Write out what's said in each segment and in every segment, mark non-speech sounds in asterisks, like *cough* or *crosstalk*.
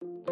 Parlons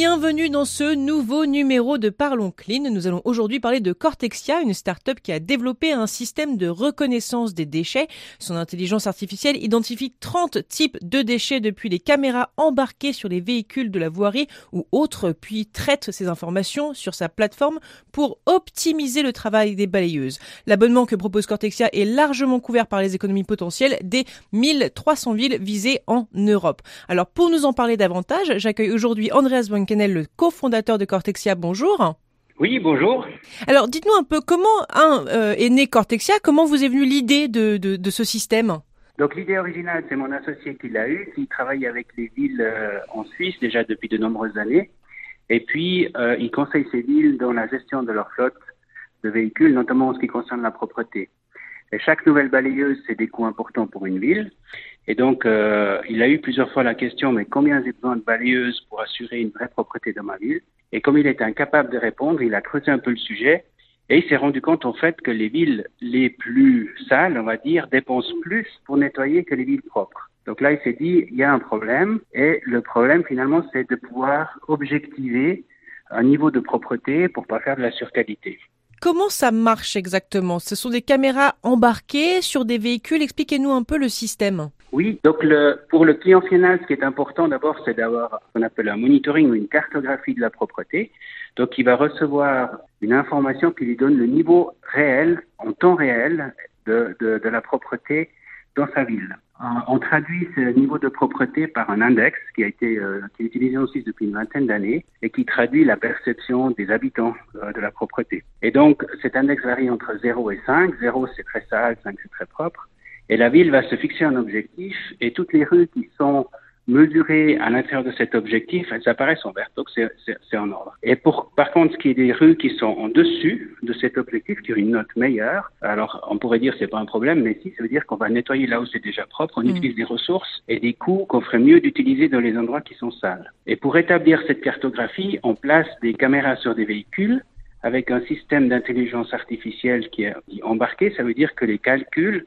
bienvenue dans ce nouveau numéro de Parlons Clean. Nous allons aujourd'hui parler de Cortexia, une start-up qui a développé un système de reconnaissance des déchets. Son intelligence artificielle identifie 30 types de déchets depuis les caméras embarquées sur les véhicules de la voirie ou autres, puis traite ces informations sur sa plateforme pour optimiser le travail des balayeuses. L'abonnement que propose Cortexia est largement couvert par les économies potentielles des 1300 villes visées en Europe. Alors pour nous en parler davantage, j'accueille aujourd'hui Andreas Bunkenel, le cofondateur de Cortexia. Bonjour. Oui, bonjour. Alors, dites-nous un peu comment un, euh, est né Cortexia, comment vous est venue l'idée de, de, de, ce système? Donc, l'idée originale, c'est mon associé qui l'a eu, qui travaille avec les villes euh, en Suisse déjà depuis de nombreuses années. Et puis, euh, il conseille ces villes dans la gestion de leur flotte de véhicules, notamment en ce qui concerne la propreté. Et chaque nouvelle balayeuse, c'est des coûts importants pour une ville. Et donc, euh, il a eu plusieurs fois la question, mais combien j'ai besoin de balayeuses pour assurer une vraie propreté dans ma ville? Et comme il était incapable de répondre, il a creusé un peu le sujet et il s'est rendu compte en fait que les villes les plus sales, on va dire, dépensent plus pour nettoyer que les villes propres. Donc là, il s'est dit, il y a un problème et le problème finalement, c'est de pouvoir objectiver un niveau de propreté pour pas faire de la surqualité. Comment ça marche exactement? Ce sont des caméras embarquées sur des véhicules. Expliquez-nous un peu le système. Oui, donc pour le client final, ce qui est important d'abord, c'est d'avoir ce qu'on appelle un monitoring ou une cartographie de la propreté. Donc il va recevoir une information qui lui donne le niveau réel, en temps réel, de, de, de la propreté dans sa ville. Euh, on traduit ce niveau de propreté par un index qui a été euh, qui est utilisé aussi depuis une vingtaine d'années et qui traduit la perception des habitants euh, de la propreté. Et donc cet index varie entre 0 et 5. 0 c'est très sale, 5 c'est très propre. Et la ville va se fixer un objectif et toutes les rues qui sont mesurées à l'intérieur de cet objectif, elles apparaissent en vert, donc c'est en ordre. Et pour, par contre, ce qui est des rues qui sont en dessus de cet objectif, qui ont une note meilleure, alors on pourrait dire c'est pas un problème, mais si, ça veut dire qu'on va nettoyer là où c'est déjà propre, on mmh. utilise des ressources et des coûts qu'on ferait mieux d'utiliser dans les endroits qui sont sales. Et pour établir cette cartographie, on place des caméras sur des véhicules avec un système d'intelligence artificielle qui est embarqué, ça veut dire que les calculs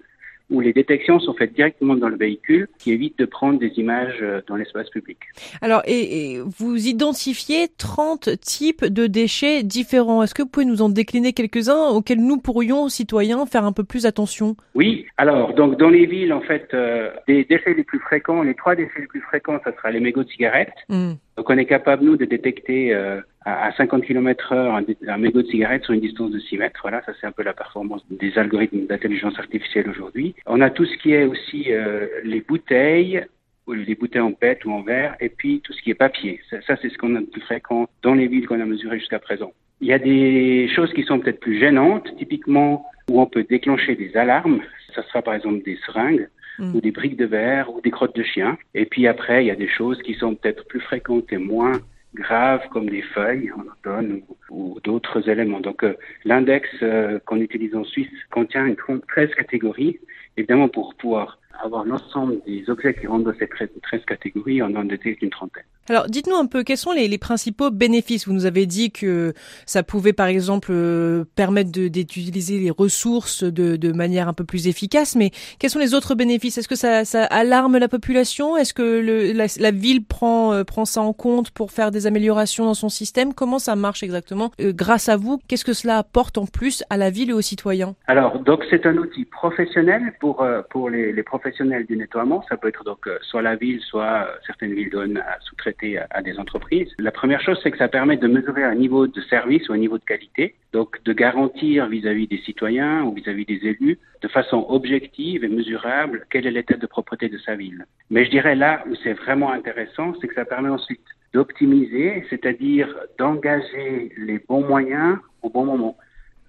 où les détections sont faites directement dans le véhicule, qui évite de prendre des images euh, dans l'espace public. Alors, et, vous identifiez 30 types de déchets différents. Est-ce que vous pouvez nous en décliner quelques-uns auxquels nous pourrions, citoyens, faire un peu plus attention? Oui. Alors, donc dans les villes, en fait, euh, des déchets les plus fréquents, les trois déchets les plus fréquents, ça sera les mégots de cigarettes. Hmm. Donc on est capable, nous, de détecter euh, à 50 km heure un, mégot de cigarette sur une distance de 6 mètres. Voilà, ça c'est un peu la performance des algorithmes d'intelligence artificielle aujourd'hui. On a tout ce qui est aussi euh, les bouteilles, ou les bouteilles en PET ou en verre, et puis tout ce qui est papier. Ça, ça c'est ce qu'on a de plus fréquent dans les villes qu'on a mesurées jusqu'à présent. Il y a des choses qui sont peut-être plus gênantes, typiquement où on peut déclencher des alarmes. Ça sera par exemple des seringues ou des briques de verre ou des crottes de chien. Et puis après, il y a des choses qui sont peut-être plus fréquentes et moins graves comme des feuilles en automne ou, d'autres éléments. Donc euh, l'index euh, qu'on utilise en Suisse contient une 13 catégories, évidemment pour pouvoir avoir l'ensemble des objets qui rentrent dans ces 13 catégories, on en détecte une trentaine. Alors, dites-nous un peu, quels sont les, les, principaux bénéfices? Vous nous avez dit que ça pouvait, par exemple, euh, permettre d'utiliser les ressources de, de, manière un peu plus efficace, mais quels sont les autres bénéfices? Est-ce que ça, ça, alarme la population? Est-ce que le, la, la, ville prend, euh, prend ça en compte pour faire des améliorations dans son système? Comment ça marche exactement? Euh, Grâce à vous, qu'est-ce que cela apporte en plus à la ville et aux citoyens? Alors, donc c'est un outil professionnel pour, pour les, les professionnels du nettoiement. Ça peut être donc soit la ville, soit certaines villes donnent à sous-traiter à, des entreprises. La première chose, c'est que ça permet de mesurer un niveau de service ou un niveau de qualité, donc de garantir vis-à-vis des citoyens ou vis-à-vis des élus, de façon objective et mesurable, quel est l'état de propreté de sa ville. Mais je dirais là où c'est vraiment intéressant, c'est que ça permet ensuite d'optimiser, c'est-à-dire d'engager les bons moyens au bon moment.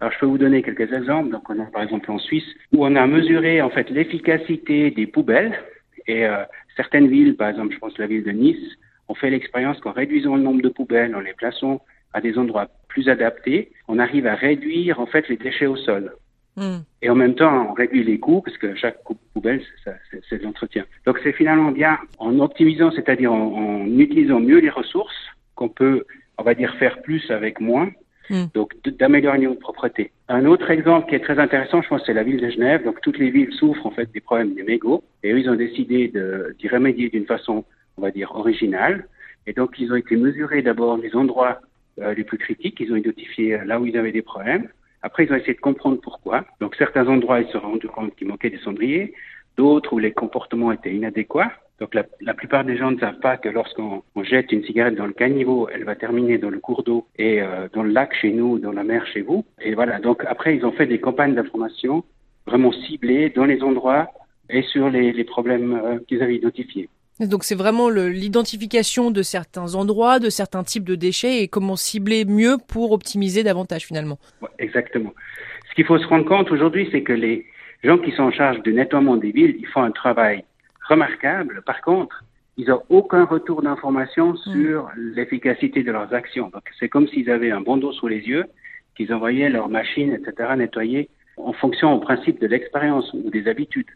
Alors, je peux vous donner quelques exemples. Donc, on a par exemple en Suisse où on a mesuré en fait l'efficacité des poubelles et euh, certaines villes, par exemple, je pense la ville de Nice, on fait l'expérience qu'en réduisant le nombre de poubelles, en les plaçant à des endroits plus adaptés, on arrive à réduire en fait les déchets au sol. Hmm. Et en même temps, on réduit les coûts parce que chaque poubelle, c'est de l'entretien. Donc c'est finalement bien en optimisant, c'est-à-dire en, utilisant mieux les ressources, qu'on peut, on va dire, faire plus avec moins. Hmm. Donc d'améliorer de propreté. Un autre exemple qui est très intéressant, je pense, c'est la ville de Genève. Donc toutes les villes souffrent en fait des problèmes des mégots et eux, ils ont décidé d'y remédier d'une façon, on va dire, originale. Et donc ils ont été mesurés d'abord les endroits euh, les plus critiques, ils ont identifié là où ils avaient des problèmes. Après, ils ont essayé de comprendre pourquoi. Donc, certains endroits, ils se sont rendus compte qu'il manquait des cendriers, d'autres où les comportements étaient inadéquats. Donc, la, la plupart des gens ne savent pas que lorsqu'on jette une cigarette dans le caniveau, elle va terminer dans le cours d'eau et euh, dans le lac chez nous, dans la mer chez vous. Et voilà. Donc, après, ils ont fait des campagnes d'information vraiment ciblées dans les endroits et sur les, les problèmes euh, qu'ils avaient identifiés. Donc c'est vraiment l'identification de certains endroits, de certains types de déchets et comment cibler mieux pour optimiser davantage finalement. exactement. Ce qu'il faut se rendre compte aujourd'hui, c'est que les gens qui sont en charge du nettoiement des villes, ils font un travail remarquable. Par contre, ils n'ont aucun retour d'information mm. sur l'efficacité de leurs actions. Donc c'est comme s'ils avaient un bandeau sous les yeux, qu'ils envoyaient leurs machines, etc., nettoyer en fonction au principe de l'expérience ou des habitudes.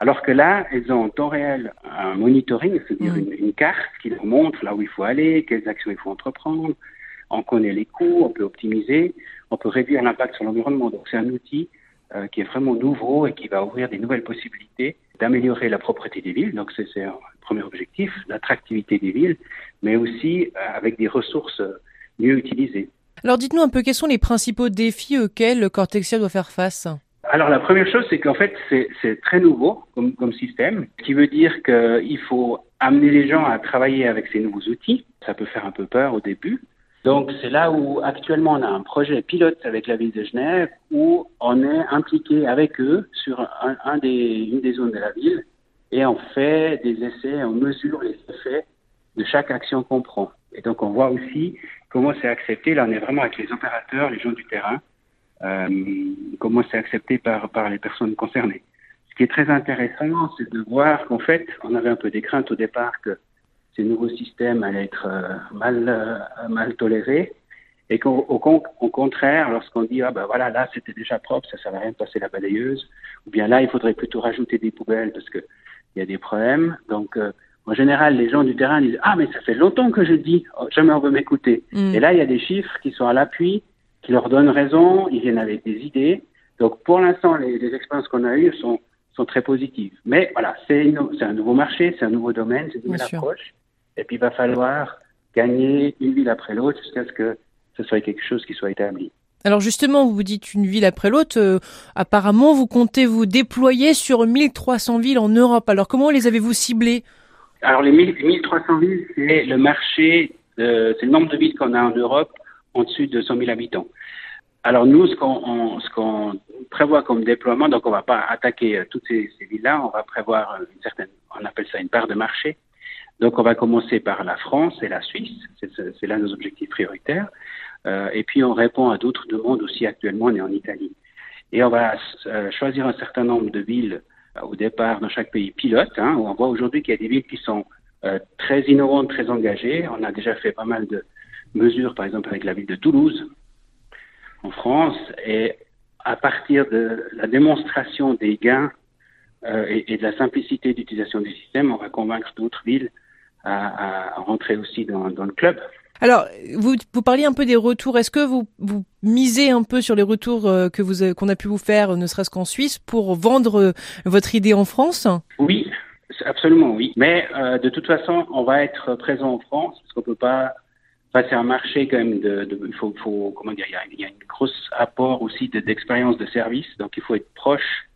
Alors que là, elles ont en temps réel un monitoring, c'est-à-dire mm. une, carte qui leur montre là où il faut aller, quelles actions il faut entreprendre. On connaît les coûts, on peut optimiser, on peut réduire l'impact sur l'environnement. Donc c'est un outil euh, qui est vraiment nouveau et qui va ouvrir des nouvelles possibilités d'améliorer la propreté des villes. Donc c'est un premier objectif, l'attractivité des villes, mais aussi euh, avec des ressources mieux utilisées. Alors dites-nous un peu quels sont les principaux défis auxquels Cortexia doit faire face? Alors la première chose, c'est qu'en fait, c'est très nouveau comme, comme système, ce qui veut dire qu'il faut amener les gens à travailler avec ces nouveaux outils. Ça peut faire un peu peur au début. Donc c'est là où actuellement on a un projet pilote avec la ville de Genève où on est impliqué avec eux sur un, des, une des zones de la ville et on fait des essais, on mesure les effets de chaque action qu'on prend. Et donc on voit aussi comment c'est accepté. Là on est vraiment avec les opérateurs, les gens du terrain euh, comment c'est accepté par, par les personnes concernées. Ce qui est très intéressant, c'est de voir qu'en fait, on avait un peu des craintes au départ que ces nouveaux systèmes allaient être euh, mal, euh, mal tolérés et qu'au au, contraire, lorsqu'on dit ah ben voilà là c'était déjà propre, ça ne va rien de passer la balayeuse, ou bien là il faudrait plutôt rajouter des poubelles parce que il y a des problèmes. Donc en général, les gens du terrain disent ah mais ça fait longtemps que je dis, oh, jamais on veut m'écouter. Mm. Et là il y a des chiffres qui sont à l'appui qui leur donnent raison, ils viennent avec des idées. Donc pour l'instant, les, les, expériences qu'on a eues sont, sont très positives. Mais voilà, c'est un nouveau marché, c'est un nouveau domaine, c'est une nouvelle approche. Et puis il va falloir gagner une ville après l'autre jusqu'à ce que ce soit quelque chose qui soit établi. Alors justement, vous dites une ville après l'autre. Euh, apparemment, vous comptez vous déployer sur 1300 villes en Europe. Alors comment les avez-vous ciblées? Alors les 1300 villes, c'est le marché, c'est le nombre de villes qu'on a en Europe au-dessus de 100 000 habitants. Alors nous, ce qu'on prévoit comme déploiement, donc on va pas attaquer euh, toutes ces, ces villes-là, on va prévoir une certaine, on appelle ça une part de marché. Donc on va commencer par la France et la Suisse, c'est là nos objectifs prioritaires. Euh, et puis on répond à d'autres demandes aussi actuellement, on est en Italie. Et on va euh, choisir un certain nombre de villes euh, au départ dans chaque pays pilote. Hein, on voit aujourd'hui qu'il y a des villes qui sont très innovantes, très engagées. On a déjà fait pas mal de, mesure, par exemple, avec la ville de Toulouse, en France, et à partir de la démonstration des gains et, de la simplicité d'utilisation du système, on va convaincre d'autres villes à, rentrer aussi dans, le club. Alors, vous, vous parliez un peu des retours. Est-ce que vous, vous misez un peu sur les retours euh, que vous qu'on a pu vous faire, ne serait-ce qu'en Suisse, pour vendre euh, votre idée en France? Oui, absolument oui. Mais de toute façon, on va être présent en France parce qu'on peut pas c'est un marché quand même de, de il faut, faut, comment dire, il y a, il y a une grosse apport aussi d'expérience de, service, donc il faut être proche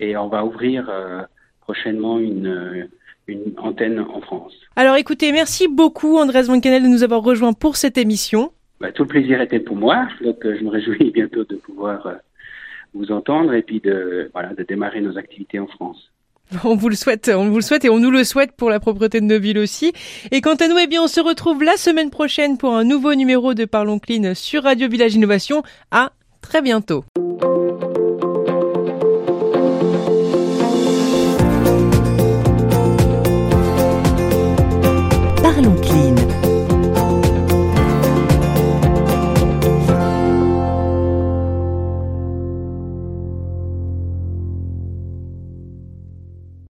et on va ouvrir euh, prochainement une, une antenne en France. Alors écoutez, merci beaucoup Andrés Mancanel de nous avoir rejoint pour cette émission. Bah, tout le plaisir était pour moi, donc euh, je me réjouis *laughs* bientôt de pouvoir euh, vous entendre et puis de, voilà, de démarrer nos activités en France. On vous le souhaite, on vous le souhaite et on nous le souhaite pour la propreté de nos villes aussi. Et quant à nous, eh bien, on se retrouve la semaine prochaine pour un nouveau numéro de Parlons Clean sur Radio Village Innovation. À très bientôt.